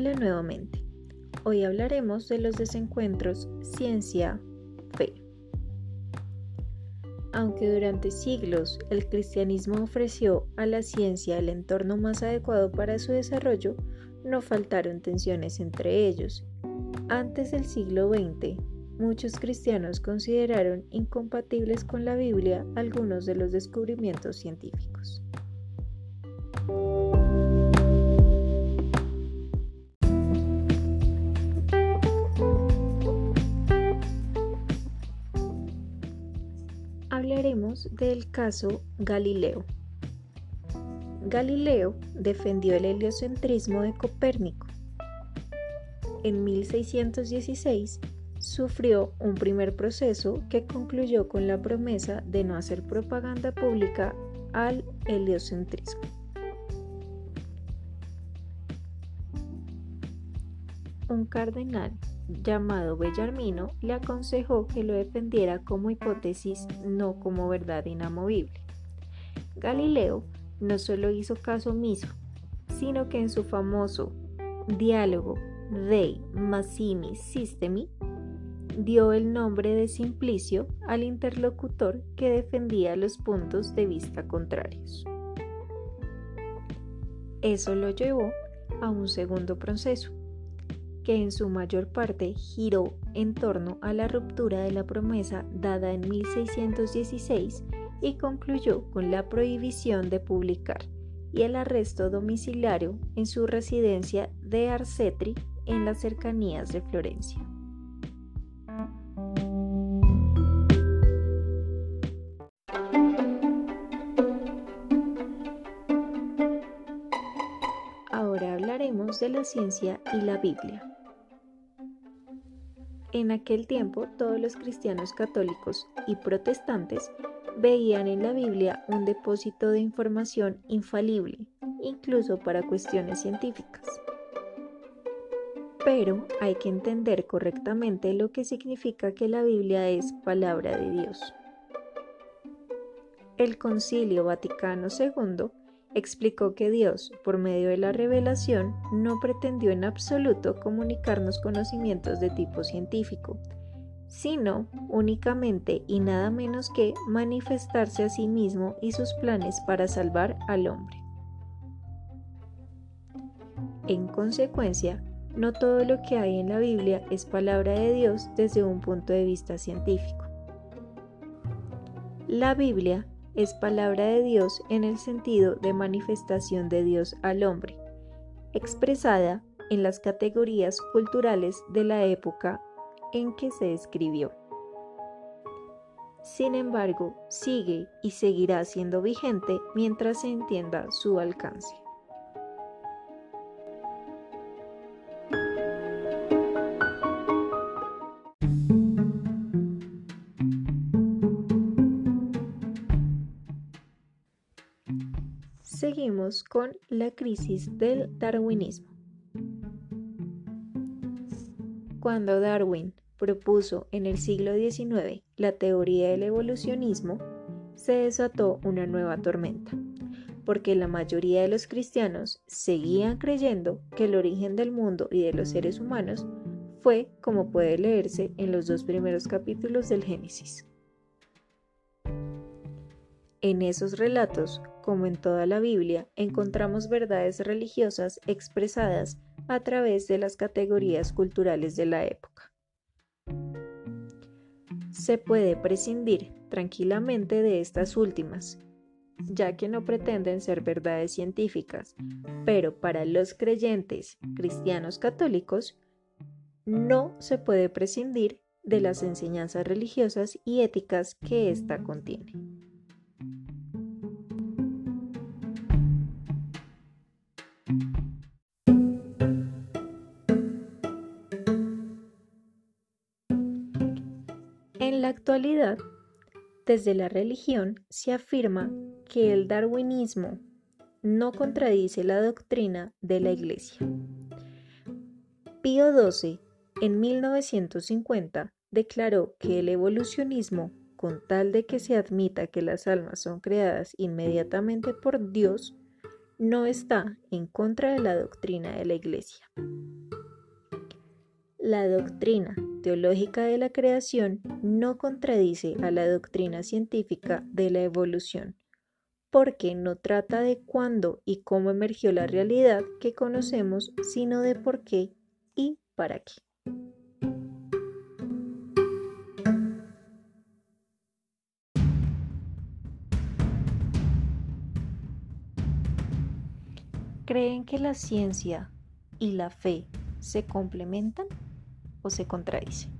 Nuevamente. Hoy hablaremos de los desencuentros ciencia-fe. Aunque durante siglos el cristianismo ofreció a la ciencia el entorno más adecuado para su desarrollo, no faltaron tensiones entre ellos. Antes del siglo XX, muchos cristianos consideraron incompatibles con la Biblia algunos de los descubrimientos científicos. Hablaremos del caso Galileo. Galileo defendió el heliocentrismo de Copérnico. En 1616 sufrió un primer proceso que concluyó con la promesa de no hacer propaganda pública al heliocentrismo. Un cardenal llamado Bellarmino le aconsejó que lo defendiera como hipótesis, no como verdad inamovible. Galileo no solo hizo caso omiso, sino que en su famoso diálogo Dei Massimi Systemi dio el nombre de Simplicio al interlocutor que defendía los puntos de vista contrarios. Eso lo llevó a un segundo proceso, que en su mayor parte giró en torno a la ruptura de la promesa dada en 1616 y concluyó con la prohibición de publicar y el arresto domiciliario en su residencia de Arcetri en las cercanías de Florencia. Ahora hablaremos de la ciencia y la Biblia. En aquel tiempo todos los cristianos católicos y protestantes veían en la Biblia un depósito de información infalible, incluso para cuestiones científicas. Pero hay que entender correctamente lo que significa que la Biblia es palabra de Dios. El Concilio Vaticano II explicó que Dios, por medio de la revelación, no pretendió en absoluto comunicarnos conocimientos de tipo científico, sino únicamente y nada menos que manifestarse a sí mismo y sus planes para salvar al hombre. En consecuencia, no todo lo que hay en la Biblia es palabra de Dios desde un punto de vista científico. La Biblia es palabra de Dios en el sentido de manifestación de Dios al hombre, expresada en las categorías culturales de la época en que se escribió. Sin embargo, sigue y seguirá siendo vigente mientras se entienda su alcance. Seguimos con la crisis del darwinismo. Cuando Darwin propuso en el siglo XIX la teoría del evolucionismo, se desató una nueva tormenta, porque la mayoría de los cristianos seguían creyendo que el origen del mundo y de los seres humanos fue como puede leerse en los dos primeros capítulos del Génesis. En esos relatos, como en toda la Biblia, encontramos verdades religiosas expresadas a través de las categorías culturales de la época. Se puede prescindir tranquilamente de estas últimas, ya que no pretenden ser verdades científicas, pero para los creyentes cristianos católicos no se puede prescindir de las enseñanzas religiosas y éticas que ésta contiene. En la actualidad, desde la religión se afirma que el darwinismo no contradice la doctrina de la Iglesia. Pío XII, en 1950, declaró que el evolucionismo, con tal de que se admita que las almas son creadas inmediatamente por Dios, no está en contra de la doctrina de la Iglesia. La doctrina teológica de la creación no contradice a la doctrina científica de la evolución, porque no trata de cuándo y cómo emergió la realidad que conocemos, sino de por qué y para qué. ¿Creen que la ciencia y la fe se complementan o se contradicen?